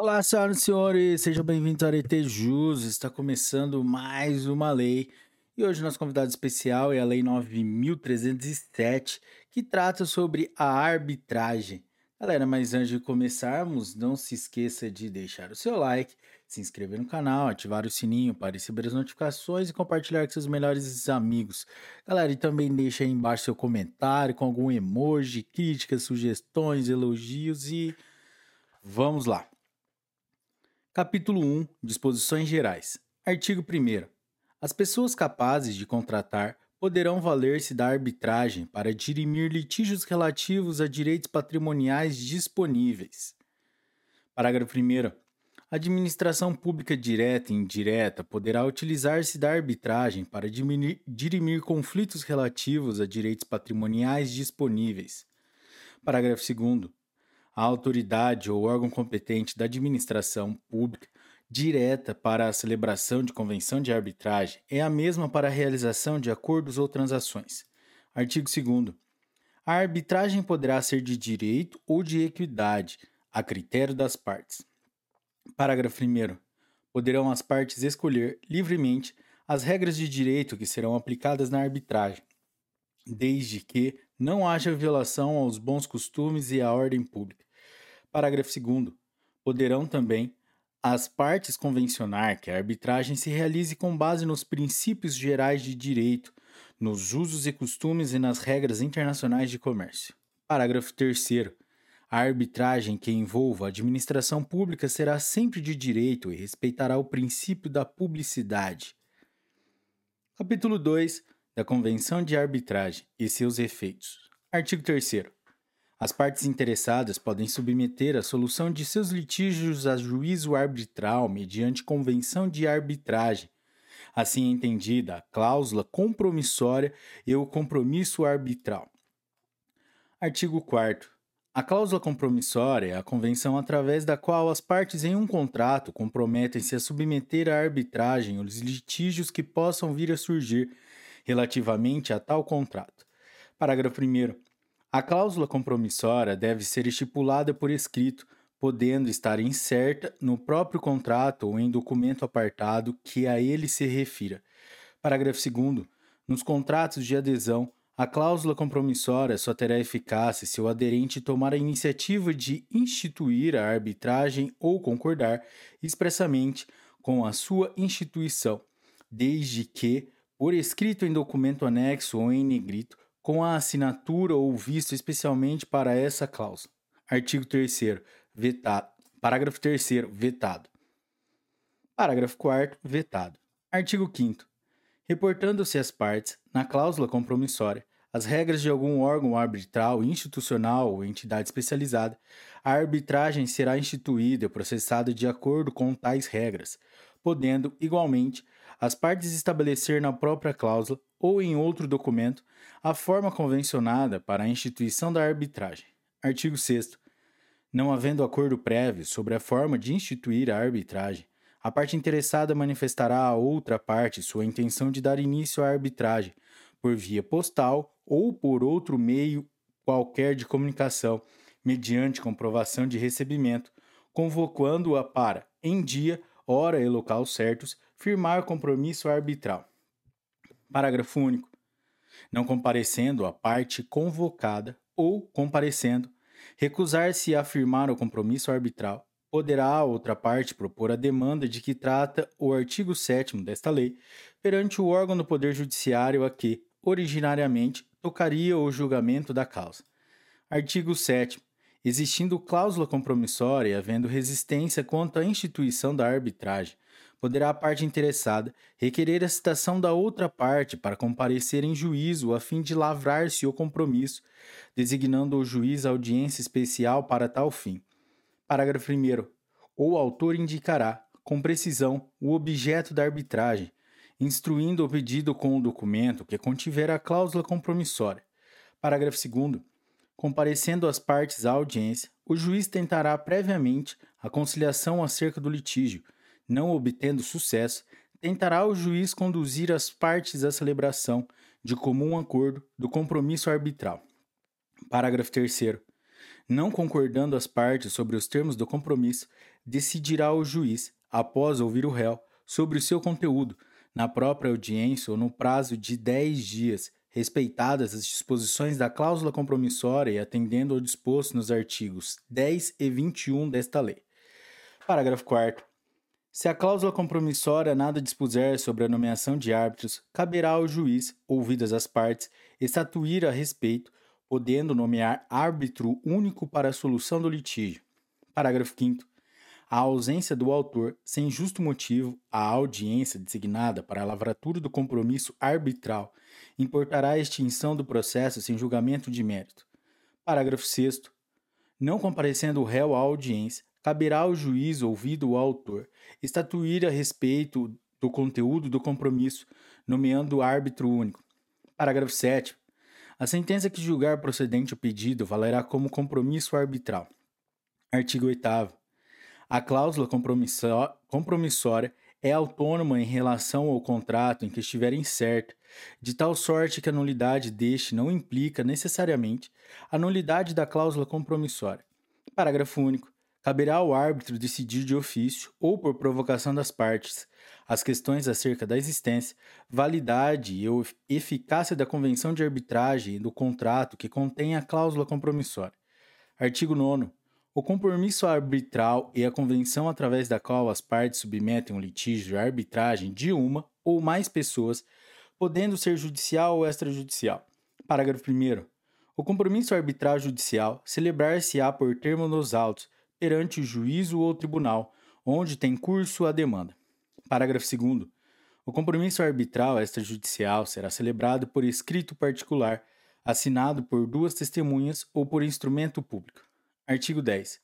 Olá, senhoras e senhores, sejam bem-vindos ao Arete Jus. Está começando mais uma lei. E hoje nosso convidado especial é a Lei 9307, que trata sobre a arbitragem. Galera, mas antes de começarmos, não se esqueça de deixar o seu like, se inscrever no canal, ativar o sininho para receber as notificações e compartilhar com seus melhores amigos. Galera, e também deixa aí embaixo seu comentário com algum emoji, críticas, sugestões, elogios e vamos lá. Capítulo 1 Disposições Gerais. Artigo 1. As pessoas capazes de contratar poderão valer-se da arbitragem para dirimir litígios relativos a direitos patrimoniais disponíveis. Parágrafo 1. A administração pública direta e indireta poderá utilizar-se da arbitragem para dirimir conflitos relativos a direitos patrimoniais disponíveis. Parágrafo 2. A autoridade ou órgão competente da administração pública direta para a celebração de convenção de arbitragem é a mesma para a realização de acordos ou transações. Artigo 2. A arbitragem poderá ser de direito ou de equidade, a critério das partes. Parágrafo 1. Poderão as partes escolher livremente as regras de direito que serão aplicadas na arbitragem, desde que não haja violação aos bons costumes e à ordem pública. Parágrafo 2. Poderão também as partes convencionar que a arbitragem se realize com base nos princípios gerais de direito, nos usos e costumes e nas regras internacionais de comércio. Parágrafo 3. A arbitragem que envolva a administração pública será sempre de direito e respeitará o princípio da publicidade. Capítulo 2 da Convenção de Arbitragem e seus efeitos. Artigo 3. As partes interessadas podem submeter a solução de seus litígios a juízo arbitral mediante convenção de arbitragem. Assim entendida a cláusula compromissória e o compromisso arbitral. Artigo 4. A cláusula compromissória é a convenção através da qual as partes em um contrato comprometem-se a submeter à arbitragem os litígios que possam vir a surgir relativamente a tal contrato. Parágrafo 1. A cláusula compromissória deve ser estipulada por escrito, podendo estar incerta no próprio contrato ou em documento apartado que a ele se refira. Parágrafo 2. Nos contratos de adesão, a cláusula compromissória só terá eficácia se o aderente tomar a iniciativa de instituir a arbitragem ou concordar expressamente com a sua instituição, desde que, por escrito em documento anexo ou em negrito, com a assinatura ou visto especialmente para essa cláusula. Artigo 3 vetado. Parágrafo 3 vetado. Parágrafo 4 vetado. Artigo 5 Reportando-se às partes, na cláusula compromissória, as regras de algum órgão arbitral, institucional ou entidade especializada, a arbitragem será instituída e processada de acordo com tais regras, podendo, igualmente, as partes estabelecer na própria cláusula ou em outro documento a forma convencionada para a instituição da arbitragem. Artigo 6. Não havendo acordo prévio sobre a forma de instituir a arbitragem, a parte interessada manifestará à outra parte sua intenção de dar início à arbitragem, por via postal ou por outro meio qualquer de comunicação, mediante comprovação de recebimento, convocando-a para, em dia, hora e local certos, firmar compromisso arbitral. Parágrafo único. Não comparecendo a parte convocada ou comparecendo, recusar-se a firmar o compromisso arbitral, poderá a outra parte propor a demanda de que trata o artigo 7 desta lei perante o órgão do Poder Judiciário a que, originariamente, tocaria o julgamento da causa. Artigo 7 Existindo cláusula compromissória e havendo resistência quanto à instituição da arbitragem, poderá a parte interessada requerer a citação da outra parte para comparecer em juízo a fim de lavrar-se o compromisso, designando o juiz audiência especial para tal fim. Parágrafo 1. O autor indicará, com precisão, o objeto da arbitragem, instruindo o pedido com o documento que contiver a cláusula compromissória. Parágrafo 2. Comparecendo as partes à audiência, o juiz tentará previamente a conciliação acerca do litígio, não obtendo sucesso, tentará o juiz conduzir as partes à celebração, de comum acordo, do compromisso arbitral. Parágrafo 3. Não concordando as partes sobre os termos do compromisso, decidirá o juiz, após ouvir o réu, sobre o seu conteúdo, na própria audiência ou no prazo de 10 dias, respeitadas as disposições da cláusula compromissória e atendendo ao disposto nos artigos 10 e 21 desta lei. Parágrafo 4. Se a cláusula compromissória nada dispuser sobre a nomeação de árbitros, caberá ao juiz, ouvidas as partes, estatuir a respeito, podendo nomear árbitro único para a solução do litígio. Parágrafo 5 a ausência do autor, sem justo motivo, a audiência designada para a lavratura do compromisso arbitral importará a extinção do processo sem julgamento de mérito. Parágrafo 6. Não comparecendo o réu à audiência, caberá ao juiz ouvido o autor estatuir a respeito do conteúdo do compromisso, nomeando árbitro único. Parágrafo 7. A sentença que julgar procedente o pedido valerá como compromisso arbitral. Artigo 8. A cláusula compromissória é autônoma em relação ao contrato em que estiver incerta, de tal sorte que a nulidade deste não implica necessariamente a nulidade da cláusula compromissória. Parágrafo único. Caberá ao árbitro decidir de ofício ou por provocação das partes as questões acerca da existência, validade e eficácia da convenção de arbitragem e do contrato que contém a cláusula compromissória. Artigo 9. O compromisso arbitral é a convenção através da qual as partes submetem um litígio à arbitragem de uma ou mais pessoas, podendo ser judicial ou extrajudicial. Parágrafo 1. O compromisso arbitral judicial celebrar-se-á por termo nos autos, perante o juízo ou tribunal, onde tem curso a demanda. Parágrafo 2. O compromisso arbitral extrajudicial será celebrado por escrito particular, assinado por duas testemunhas ou por instrumento público. Artigo 10.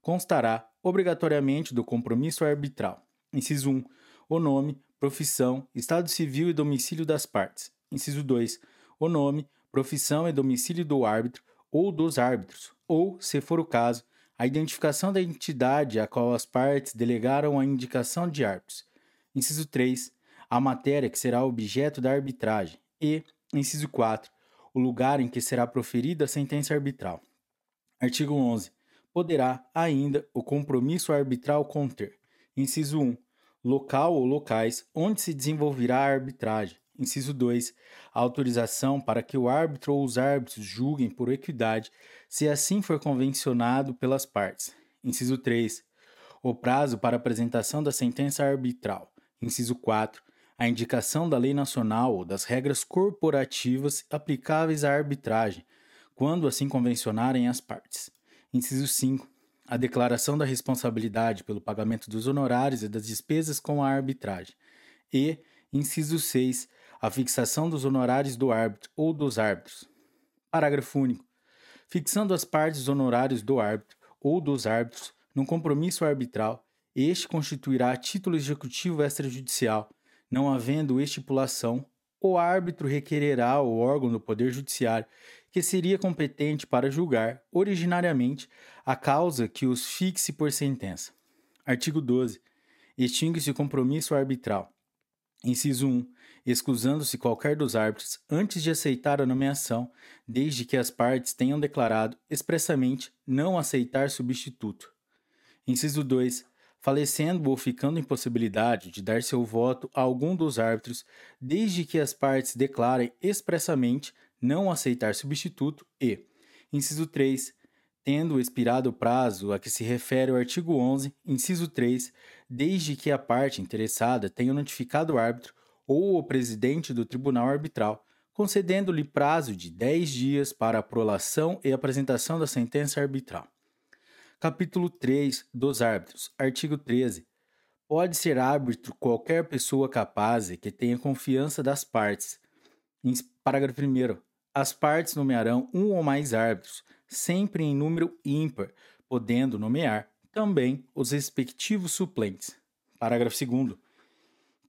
Constará obrigatoriamente do compromisso arbitral. Inciso 1. O nome, profissão, estado civil e domicílio das partes. Inciso 2. O nome, profissão e domicílio do árbitro ou dos árbitros, ou, se for o caso, a identificação da entidade a qual as partes delegaram a indicação de árbitros. Inciso 3. A matéria que será objeto da arbitragem. E, inciso 4. O lugar em que será proferida a sentença arbitral. Artigo 11. Poderá, ainda, o compromisso arbitral conter: inciso 1. Local ou locais onde se desenvolverá a arbitragem. Inciso 2. autorização para que o árbitro ou os árbitros julguem por equidade, se assim for convencionado pelas partes. Inciso 3. O prazo para apresentação da sentença arbitral. Inciso 4. A indicação da lei nacional ou das regras corporativas aplicáveis à arbitragem, quando assim convencionarem as partes. Inciso 5. A declaração da responsabilidade pelo pagamento dos honorários e das despesas com a arbitragem. E, inciso 6. A fixação dos honorários do árbitro ou dos árbitros. Parágrafo único. Fixando as partes os honorários do árbitro ou dos árbitros num compromisso arbitral, este constituirá título executivo extrajudicial, não havendo estipulação o árbitro requererá ao órgão do Poder Judiciário que seria competente para julgar, originariamente, a causa que os fixe por sentença. Artigo 12. Extingue-se o compromisso arbitral. Inciso 1. Excusando-se qualquer dos árbitros antes de aceitar a nomeação, desde que as partes tenham declarado expressamente não aceitar substituto. Inciso 2 falecendo ou ficando em possibilidade de dar seu voto a algum dos árbitros, desde que as partes declarem expressamente não aceitar substituto e, inciso 3, tendo expirado o prazo a que se refere o artigo 11, inciso 3, desde que a parte interessada tenha notificado o árbitro ou o presidente do tribunal arbitral, concedendo-lhe prazo de 10 dias para a prolação e apresentação da sentença arbitral. Capítulo 3 dos árbitros. Artigo 13. Pode ser árbitro qualquer pessoa capaz e que tenha confiança das partes. Parágrafo 1. As partes nomearão um ou mais árbitros, sempre em número ímpar, podendo nomear também os respectivos suplentes. Parágrafo 2.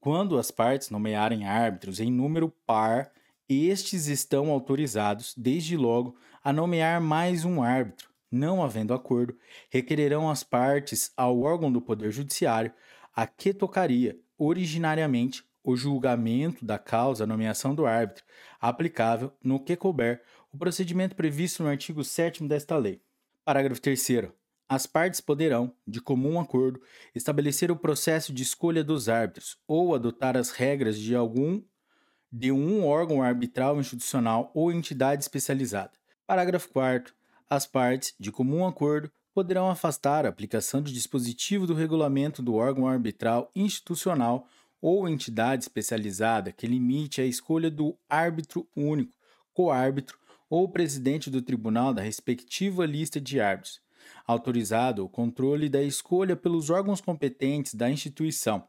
Quando as partes nomearem árbitros em número par, estes estão autorizados, desde logo, a nomear mais um árbitro não havendo acordo, requererão as partes ao órgão do Poder Judiciário a que tocaria, originariamente, o julgamento da causa nomeação do árbitro, aplicável, no que couber, o procedimento previsto no artigo 7 desta lei. Parágrafo 3. As partes poderão, de comum acordo, estabelecer o processo de escolha dos árbitros ou adotar as regras de algum de um órgão arbitral institucional ou entidade especializada. Parágrafo 4. As partes, de comum acordo, poderão afastar a aplicação de dispositivo do regulamento do órgão arbitral institucional ou entidade especializada que limite a escolha do árbitro único, coárbitro ou presidente do tribunal da respectiva lista de árbitros, autorizado o controle da escolha pelos órgãos competentes da instituição,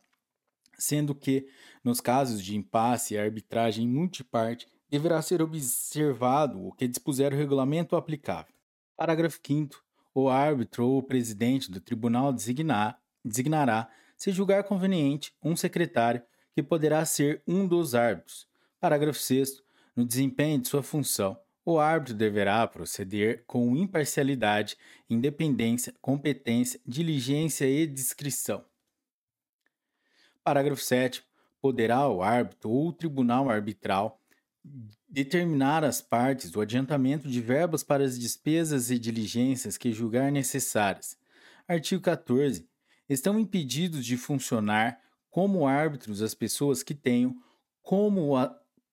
sendo que, nos casos de impasse e arbitragem multiparte, deverá ser observado o que dispuser o regulamento aplicável. Parágrafo 5. O árbitro ou o presidente do tribunal designar, designará, se julgar conveniente, um secretário que poderá ser um dos árbitros. Parágrafo 6. No desempenho de sua função, o árbitro deverá proceder com imparcialidade, independência, competência, diligência e discrição. Parágrafo 7. Poderá o árbitro ou o tribunal arbitral determinar às partes o adiantamento de verbas para as despesas e diligências que julgar necessárias. Artigo 14. Estão impedidos de funcionar como árbitros as pessoas que tenham, como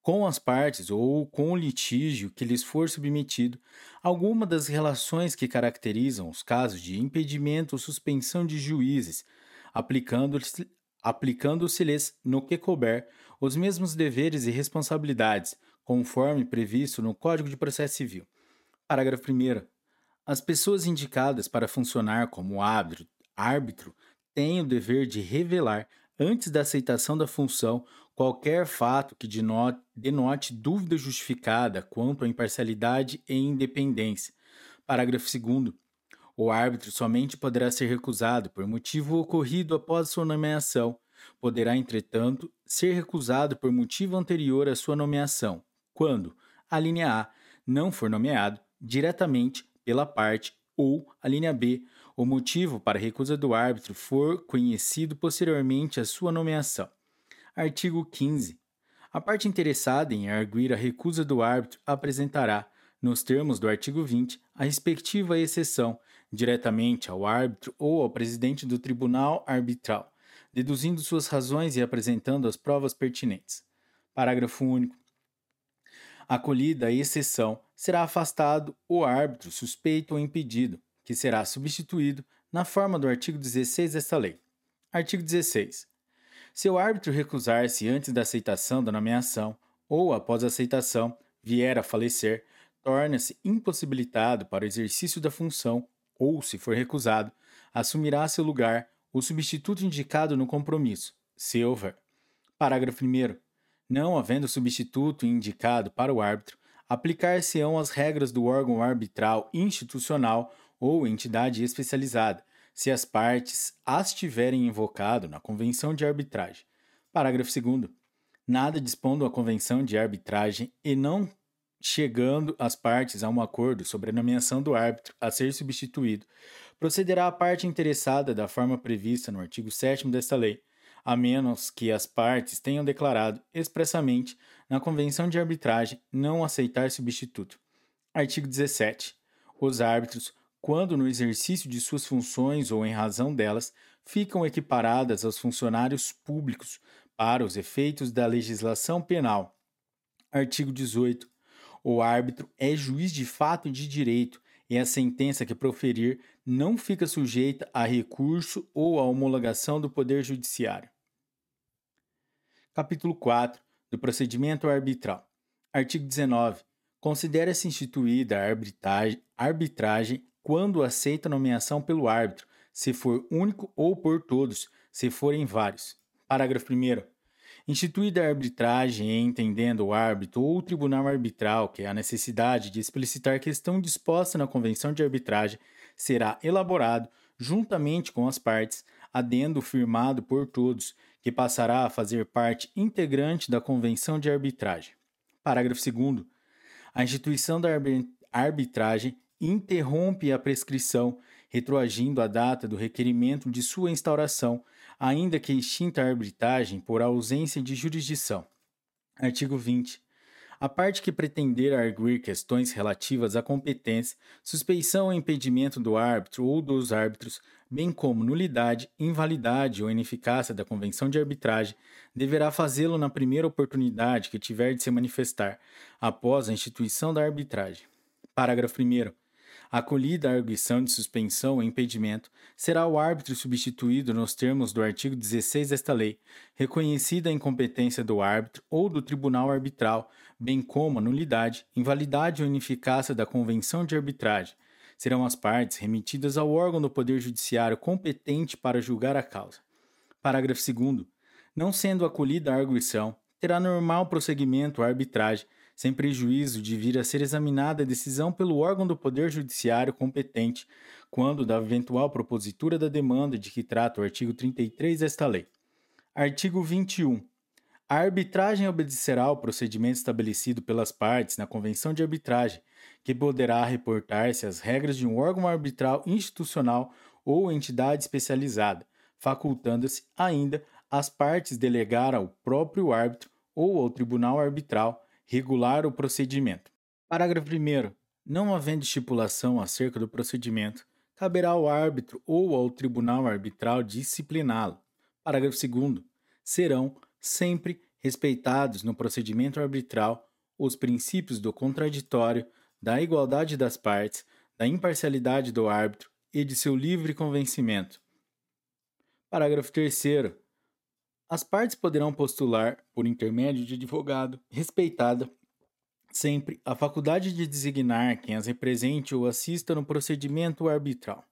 com as partes ou com o litígio que lhes for submetido, alguma das relações que caracterizam os casos de impedimento ou suspensão de juízes, aplicando-se-lhes, aplicando no que couber, os mesmos deveres e responsabilidades, conforme previsto no Código de Processo Civil. Parágrafo 1. As pessoas indicadas para funcionar como árbitro, árbitro têm o dever de revelar, antes da aceitação da função, qualquer fato que denote, denote dúvida justificada quanto à imparcialidade e independência. Parágrafo 2. O árbitro somente poderá ser recusado por motivo ocorrido após sua nomeação. Poderá, entretanto, ser recusado por motivo anterior à sua nomeação, quando a linha A não for nomeado diretamente pela parte ou a linha B, o motivo para recusa do árbitro for conhecido posteriormente à sua nomeação. Artigo 15. A parte interessada em arguir a recusa do árbitro apresentará, nos termos do artigo 20, a respectiva exceção, diretamente ao árbitro ou ao presidente do tribunal arbitral, deduzindo suas razões e apresentando as provas pertinentes. Parágrafo único. Acolhida a exceção, será afastado o árbitro suspeito ou impedido, que será substituído na forma do artigo 16 desta lei. Artigo 16. Se o árbitro recusar-se antes da aceitação da nomeação ou após a aceitação vier a falecer, torna-se impossibilitado para o exercício da função ou, se for recusado, assumirá seu lugar o substituto indicado no compromisso, se houver. Parágrafo 1. Não havendo substituto indicado para o árbitro, aplicar-se-ão as regras do órgão arbitral institucional ou entidade especializada, se as partes as tiverem invocado na convenção de arbitragem. Parágrafo 2. Nada dispondo a convenção de arbitragem e não chegando as partes a um acordo sobre a nomeação do árbitro a ser substituído, procederá a parte interessada da forma prevista no artigo 7 desta lei, a menos que as partes tenham declarado expressamente na Convenção de Arbitragem não aceitar substituto. Artigo 17. Os árbitros, quando no exercício de suas funções ou em razão delas, ficam equiparadas aos funcionários públicos para os efeitos da legislação penal. Artigo 18. O árbitro é juiz de fato de direito, e a sentença que proferir não fica sujeita a recurso ou a homologação do Poder Judiciário. Capítulo 4 do Procedimento Arbitral. Artigo 19. Considera-se instituída a arbitragem, arbitragem quando aceita a nomeação pelo árbitro, se for único ou por todos, se forem vários. Parágrafo 1. Instituída a arbitragem, entendendo o árbitro ou o tribunal arbitral que a necessidade de explicitar questão disposta na convenção de arbitragem, será elaborado, juntamente com as partes, adendo firmado por todos, que passará a fazer parte integrante da Convenção de Arbitragem. Parágrafo 2. A instituição da arbitragem interrompe a prescrição, retroagindo a data do requerimento de sua instauração, ainda que extinta a arbitragem por ausência de jurisdição. Artigo 20. A parte que pretender arguir questões relativas à competência, suspeição ou impedimento do árbitro ou dos árbitros, bem como nulidade, invalidade ou ineficácia da convenção de arbitragem, deverá fazê-lo na primeira oportunidade que tiver de se manifestar, após a instituição da arbitragem. Parágrafo 1. Acolhida a arguição de suspensão ou impedimento, será o árbitro substituído nos termos do artigo 16 desta lei, reconhecida a incompetência do árbitro ou do tribunal arbitral, bem como a nulidade, invalidade ou ineficácia da convenção de arbitragem. Serão as partes remetidas ao órgão do Poder Judiciário competente para julgar a causa. Parágrafo 2. Não sendo acolhida a arguição, terá normal prosseguimento a arbitragem, sem prejuízo de vir a ser examinada a decisão pelo órgão do Poder Judiciário competente, quando da eventual propositura da demanda de que trata o artigo 33 desta lei. Artigo 21. A arbitragem obedecerá ao procedimento estabelecido pelas partes na Convenção de Arbitragem, que poderá reportar-se às regras de um órgão arbitral institucional ou entidade especializada, facultando-se ainda às partes delegar ao próprio árbitro ou ao tribunal arbitral regular o procedimento. Parágrafo 1. Não havendo estipulação acerca do procedimento, caberá ao árbitro ou ao tribunal arbitral discipliná-lo. Parágrafo 2. Serão sempre respeitados no procedimento arbitral os princípios do contraditório, da igualdade das partes, da imparcialidade do árbitro e de seu livre convencimento. Parágrafo 3. As partes poderão postular, por intermédio de advogado, respeitada sempre a faculdade de designar quem as represente ou assista no procedimento arbitral.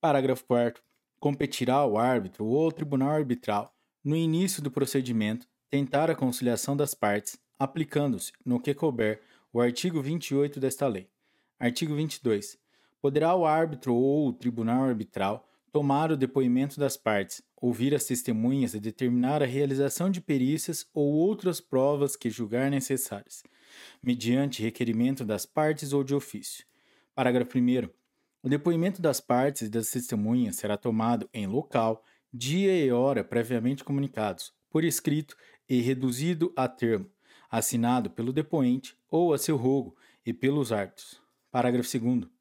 Parágrafo 4. Competirá ao árbitro ou tribunal arbitral, no início do procedimento, tentar a conciliação das partes, aplicando-se, no que couber, o artigo 28 desta lei. Artigo 22. Poderá o árbitro ou o tribunal arbitral tomar o depoimento das partes, ouvir as testemunhas e determinar a realização de perícias ou outras provas que julgar necessárias, mediante requerimento das partes ou de ofício. Parágrafo 1. O depoimento das partes e das testemunhas será tomado em local, dia e hora previamente comunicados, por escrito e reduzido a termo, assinado pelo depoente ou a seu rogo e pelos árbitros. Parágrafo 2.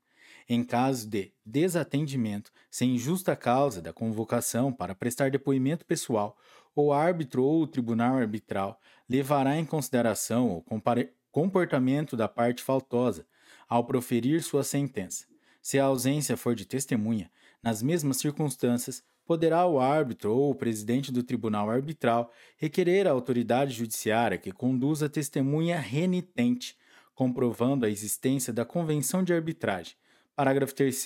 Em caso de desatendimento sem justa causa da convocação para prestar depoimento pessoal, o árbitro ou o tribunal arbitral levará em consideração o comportamento da parte faltosa ao proferir sua sentença. Se a ausência for de testemunha, nas mesmas circunstâncias, poderá o árbitro ou o presidente do tribunal arbitral requerer à autoridade judiciária que conduza a testemunha renitente, comprovando a existência da convenção de arbitragem, Parágrafo 3.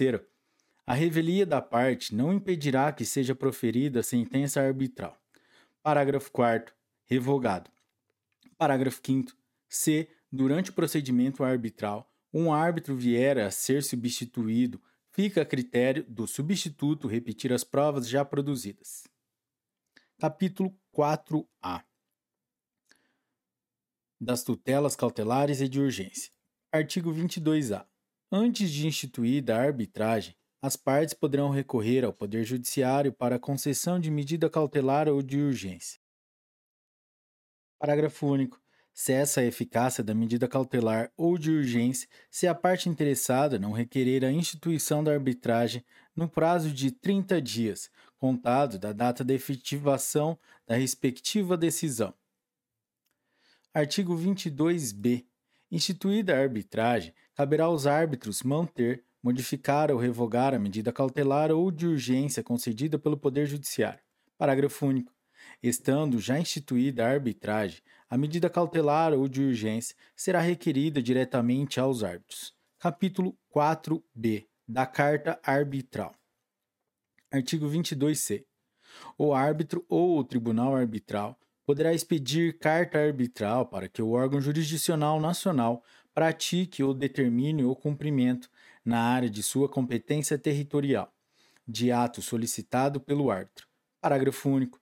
A revelia da parte não impedirá que seja proferida sentença arbitral. Parágrafo 4. Revogado. Parágrafo 5. Se, durante o procedimento arbitral, um árbitro vier a ser substituído, fica a critério do substituto repetir as provas já produzidas. Capítulo 4A das tutelas cautelares e de urgência. Artigo 22A. Antes de instituída a arbitragem, as partes poderão recorrer ao Poder Judiciário para concessão de medida cautelar ou de urgência. Parágrafo único. Cessa a eficácia da medida cautelar ou de urgência se a parte interessada não requerer a instituição da arbitragem no prazo de 30 dias, contado da data da efetivação da respectiva decisão. Artigo 22b. Instituída a arbitragem, caberá aos árbitros manter, modificar ou revogar a medida cautelar ou de urgência concedida pelo Poder Judiciário. Parágrafo único. Estando já instituída a arbitragem, a medida cautelar ou de urgência será requerida diretamente aos árbitros. Capítulo 4b da Carta Arbitral. Artigo 22c. O árbitro ou o tribunal arbitral poderá expedir carta arbitral para que o órgão jurisdicional nacional pratique ou determine o cumprimento, na área de sua competência territorial, de ato solicitado pelo árbitro. Parágrafo único.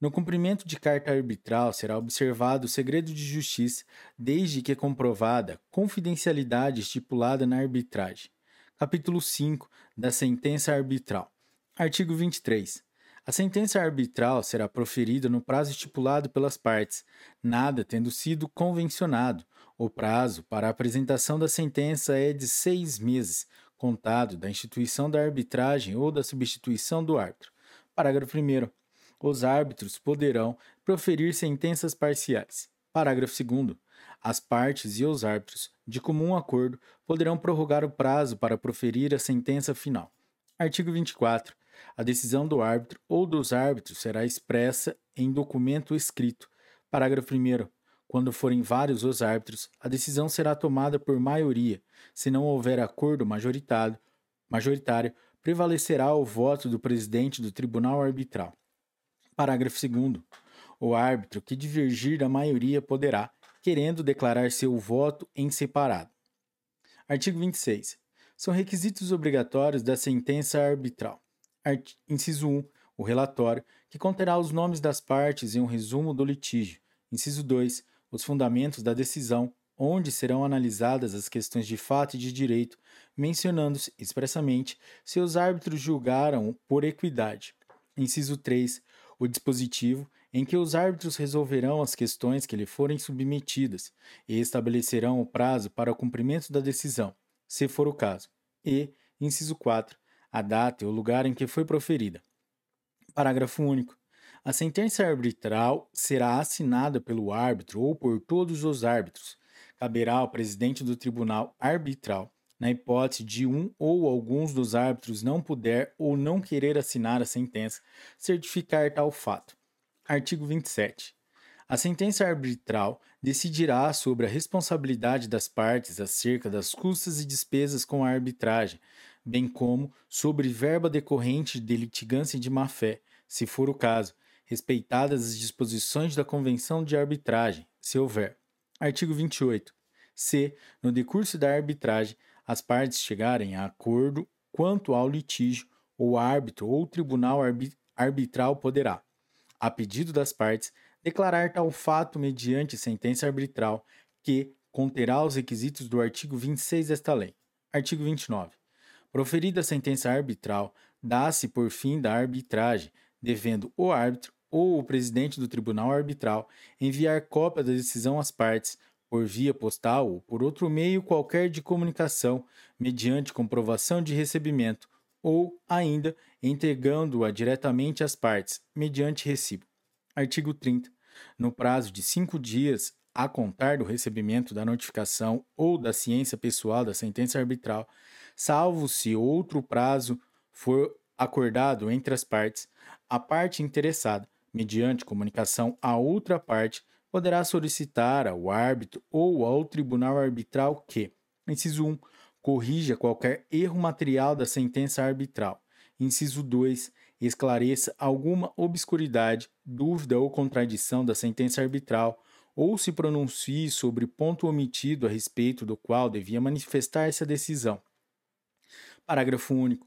No cumprimento de carta arbitral será observado o segredo de justiça, desde que comprovada confidencialidade estipulada na arbitragem. Capítulo 5 da Sentença Arbitral. Artigo 23. A sentença arbitral será proferida no prazo estipulado pelas partes, nada tendo sido convencionado. O prazo para a apresentação da sentença é de seis meses, contado da instituição da arbitragem ou da substituição do árbitro. Parágrafo 1. Os árbitros poderão proferir sentenças parciais. Parágrafo 2. As partes e os árbitros, de comum acordo, poderão prorrogar o prazo para proferir a sentença final. Artigo 24. A decisão do árbitro ou dos árbitros será expressa em documento escrito. Parágrafo 1. Quando forem vários os árbitros, a decisão será tomada por maioria. Se não houver acordo majoritário, majoritário prevalecerá o voto do presidente do tribunal arbitral. Parágrafo 2. O árbitro que divergir da maioria poderá, querendo declarar seu voto em separado. Artigo 26. São requisitos obrigatórios da sentença arbitral. Inciso 1. O relatório, que conterá os nomes das partes e um resumo do litígio. Inciso 2. Os fundamentos da decisão, onde serão analisadas as questões de fato e de direito, mencionando-se expressamente se os árbitros julgaram por equidade. Inciso 3. O dispositivo em que os árbitros resolverão as questões que lhe forem submetidas e estabelecerão o prazo para o cumprimento da decisão, se for o caso. E, inciso 4, a data e o lugar em que foi proferida. Parágrafo único. A sentença arbitral será assinada pelo árbitro ou por todos os árbitros. Caberá ao presidente do tribunal arbitral, na hipótese de um ou alguns dos árbitros não puder ou não querer assinar a sentença, certificar tal fato. Artigo 27. A sentença arbitral decidirá sobre a responsabilidade das partes acerca das custas e despesas com a arbitragem, bem como sobre verba decorrente de litigância de má-fé, se for o caso, respeitadas as disposições da Convenção de Arbitragem, se houver. Artigo 28. Se, no decurso da arbitragem, as partes chegarem a acordo quanto ao litígio, o árbitro ou tribunal arbitral poderá a pedido das partes, declarar tal fato mediante sentença arbitral que conterá os requisitos do artigo 26 desta lei. Artigo 29. Proferida a sentença arbitral, dá-se por fim da arbitragem, devendo o árbitro ou o presidente do tribunal arbitral enviar cópia da decisão às partes, por via postal ou por outro meio qualquer de comunicação, mediante comprovação de recebimento, ou ainda entregando-a diretamente às partes, mediante recibo. Artigo 30. No prazo de cinco dias a contar do recebimento da notificação ou da ciência pessoal da sentença arbitral, salvo se outro prazo for acordado entre as partes, a parte interessada, mediante comunicação à outra parte, poderá solicitar ao árbitro ou ao tribunal arbitral que, inciso 1, corrija qualquer erro material da sentença arbitral. Inciso 2. Esclareça alguma obscuridade, dúvida ou contradição da sentença arbitral, ou se pronuncie sobre ponto omitido a respeito do qual devia manifestar-se a decisão. Parágrafo único.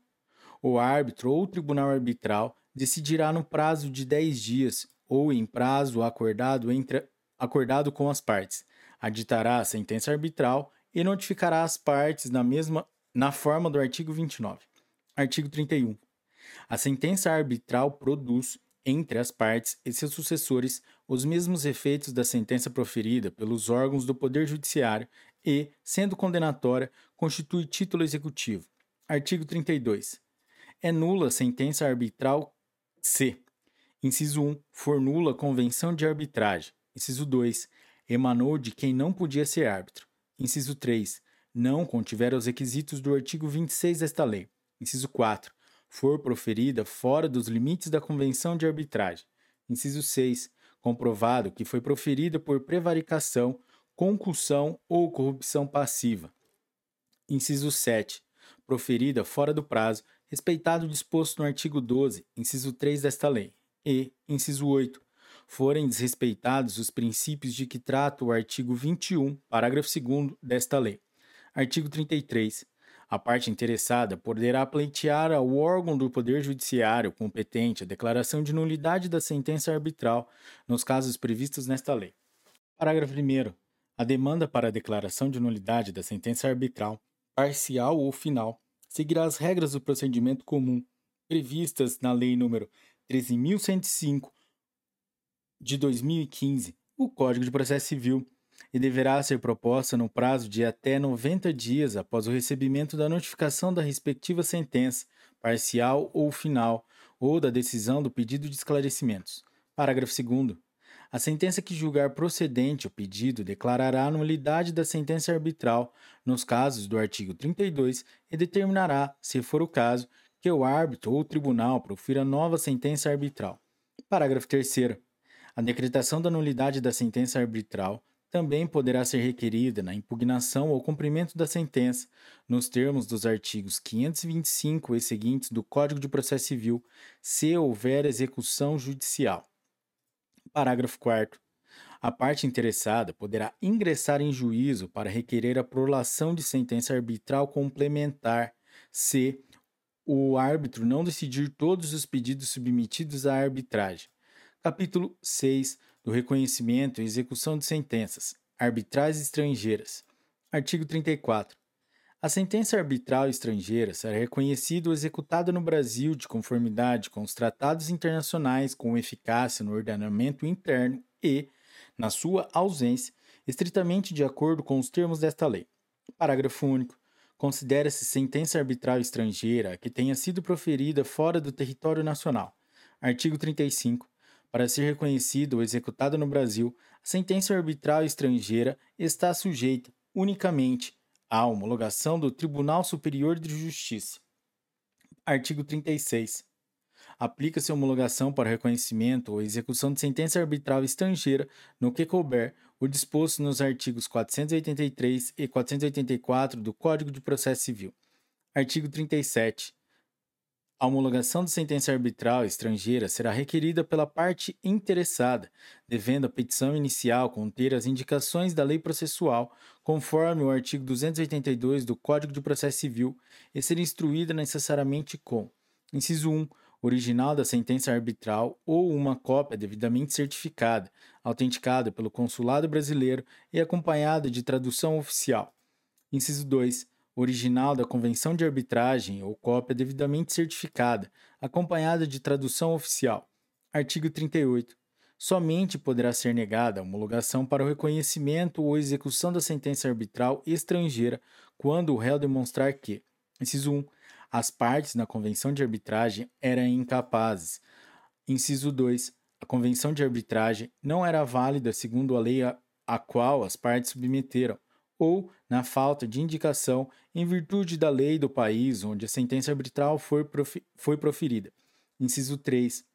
O árbitro ou tribunal arbitral decidirá no prazo de 10 dias ou em prazo acordado, entre, acordado com as partes. Aditará a sentença arbitral e notificará as partes na mesma na forma do artigo 29. Artigo 31. A sentença arbitral produz entre as partes e seus sucessores os mesmos efeitos da sentença proferida pelos órgãos do Poder Judiciário e, sendo condenatória, constitui título executivo. Artigo 32. É nula a sentença arbitral C. Inciso 1. For nula convenção de arbitragem. Inciso 2. Emanou de quem não podia ser árbitro. Inciso 3. Não contiver os requisitos do artigo 26 desta lei. Inciso 4. For proferida fora dos limites da Convenção de Arbitragem. Inciso 6. Comprovado que foi proferida por prevaricação, concussão ou corrupção passiva. Inciso 7. Proferida fora do prazo, respeitado o disposto no artigo 12, inciso 3 desta lei. E, inciso 8 forem desrespeitados os princípios de que trata o artigo 21, parágrafo 2 desta lei. Artigo 33. A parte interessada poderá pleitear ao órgão do Poder Judiciário competente a declaração de nulidade da sentença arbitral nos casos previstos nesta lei. Parágrafo 1. A demanda para a declaração de nulidade da sentença arbitral, parcial ou final, seguirá as regras do procedimento comum previstas na Lei nº 13.105 de 2015, o Código de Processo Civil, e deverá ser proposta no prazo de até 90 dias após o recebimento da notificação da respectiva sentença, parcial ou final, ou da decisão do pedido de esclarecimentos. Parágrafo 2. A sentença que julgar procedente o pedido declarará a nulidade da sentença arbitral nos casos do artigo 32 e determinará, se for o caso, que o árbitro ou o tribunal profira nova sentença arbitral. Parágrafo 3. A decretação da nulidade da sentença arbitral também poderá ser requerida na impugnação ou cumprimento da sentença, nos termos dos artigos 525 e seguintes do Código de Processo Civil, se houver execução judicial. Parágrafo 4. A parte interessada poderá ingressar em juízo para requerer a prolação de sentença arbitral complementar, se o árbitro não decidir todos os pedidos submetidos à arbitragem. Capítulo 6 do Reconhecimento e Execução de Sentenças, Arbitrais Estrangeiras. Artigo 34. A sentença arbitral estrangeira será reconhecida ou executada no Brasil de conformidade com os tratados internacionais com eficácia no ordenamento interno e, na sua ausência, estritamente de acordo com os termos desta lei. Parágrafo único. Considera-se sentença arbitral estrangeira que tenha sido proferida fora do território nacional. Artigo 35. Para ser reconhecida ou executada no Brasil, a sentença arbitral estrangeira está sujeita unicamente a homologação do Tribunal Superior de Justiça. Artigo 36. Aplica-se a homologação para reconhecimento ou execução de sentença arbitral estrangeira no que couber o disposto nos artigos 483 e 484 do Código de Processo Civil. Artigo 37. A homologação de sentença arbitral estrangeira será requerida pela parte interessada, devendo a petição inicial conter as indicações da lei processual, conforme o artigo 282 do Código de Processo Civil, e ser instruída necessariamente com: inciso 1, original da sentença arbitral ou uma cópia devidamente certificada, autenticada pelo consulado brasileiro e acompanhada de tradução oficial. Inciso 2, original da convenção de arbitragem ou cópia devidamente certificada, acompanhada de tradução oficial. Artigo 38. Somente poderá ser negada a homologação para o reconhecimento ou execução da sentença arbitral estrangeira quando o réu demonstrar que, inciso 1, as partes na convenção de arbitragem eram incapazes. Inciso 2, a convenção de arbitragem não era válida segundo a lei a, a qual as partes submeteram ou na falta de indicação em virtude da lei do país onde a sentença arbitral foi, profi foi proferida. Inciso 3.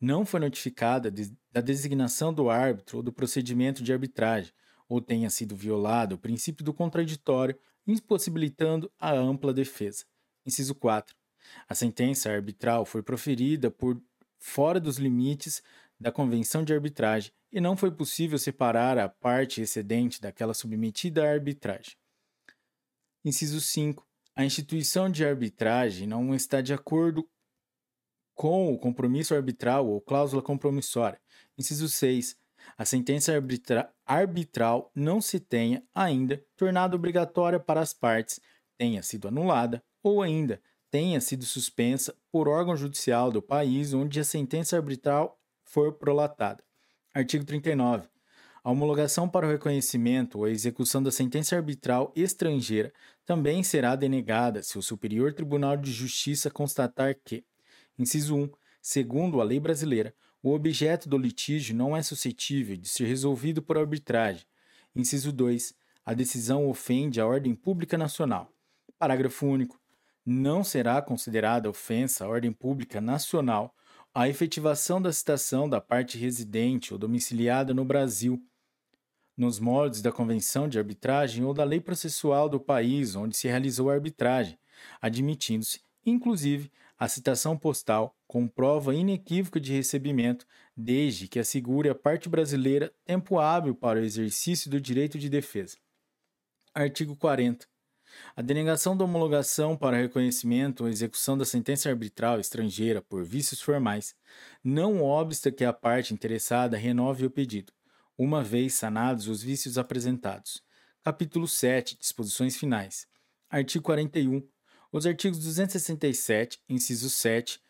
Não foi notificada de, da designação do árbitro ou do procedimento de arbitragem, ou tenha sido violado o princípio do contraditório, impossibilitando a ampla defesa. Inciso 4. A sentença arbitral foi proferida por fora dos limites da convenção de arbitragem e não foi possível separar a parte excedente daquela submetida à arbitragem. Inciso 5. A instituição de arbitragem não está de acordo com o compromisso arbitral ou cláusula compromissória. Inciso 6. A sentença arbitra arbitral não se tenha ainda tornado obrigatória para as partes, tenha sido anulada ou ainda tenha sido suspensa por órgão judicial do país onde a sentença arbitral for prolatada. Artigo 39. A homologação para o reconhecimento ou a execução da sentença arbitral estrangeira também será denegada se o Superior Tribunal de Justiça constatar que, inciso 1, segundo a lei brasileira, o objeto do litígio não é suscetível de ser resolvido por arbitragem. Inciso 2, a decisão ofende a ordem pública nacional. Parágrafo único. Não será considerada ofensa à ordem pública nacional a efetivação da citação da parte residente ou domiciliada no Brasil, nos moldes da Convenção de Arbitragem ou da lei processual do país onde se realizou a arbitragem, admitindo-se, inclusive, a citação postal com prova inequívoca de recebimento, desde que assegure à parte brasileira tempo hábil para o exercício do direito de defesa. Artigo 40. A denegação da homologação para reconhecimento ou execução da sentença arbitral estrangeira por vícios formais não obsta que a parte interessada renove o pedido, uma vez sanados os vícios apresentados. Capítulo 7 Disposições Finais. Artigo 41. Os artigos 267, inciso 7,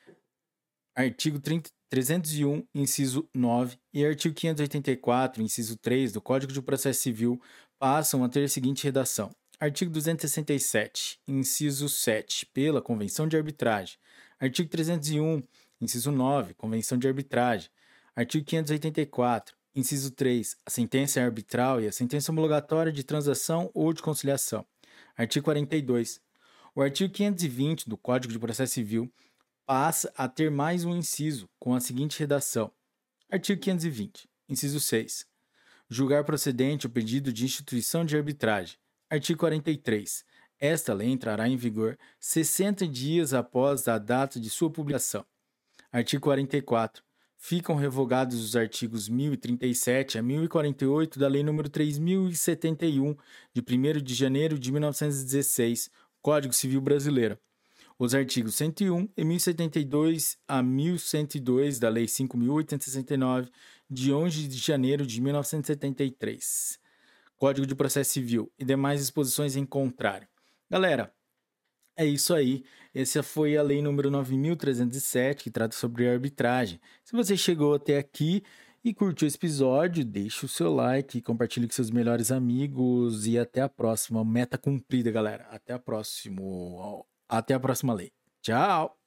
artigo 30, 301, inciso 9 e artigo 584, inciso 3 do Código de Processo Civil passam a ter a seguinte redação: Artigo 267, inciso 7, pela Convenção de Arbitragem. Artigo 301, inciso 9, Convenção de Arbitragem. Artigo 584, inciso 3, a sentença arbitral e a sentença homologatória de transação ou de conciliação. Artigo 42. O artigo 520 do Código de Processo Civil passa a ter mais um inciso, com a seguinte redação: Artigo 520, inciso 6. Julgar procedente o pedido de instituição de arbitragem. Artigo 43. Esta lei entrará em vigor 60 dias após a data de sua publicação. Artigo 44. Ficam revogados os artigos 1037 a 1048 da Lei nº 3071, de 1 de janeiro de 1916, Código Civil Brasileiro os artigos 101 e 1072 a 1102 da Lei 5.869, de 11 de janeiro de 1973, Código de Processo Civil e demais disposições em contrário. Galera, é isso aí. Essa foi a lei número 9307, que trata sobre arbitragem. Se você chegou até aqui e curtiu esse episódio, deixe o seu like, compartilhe com seus melhores amigos e até a próxima. Meta cumprida, galera. Até a próxima. Até a próxima lei. Tchau!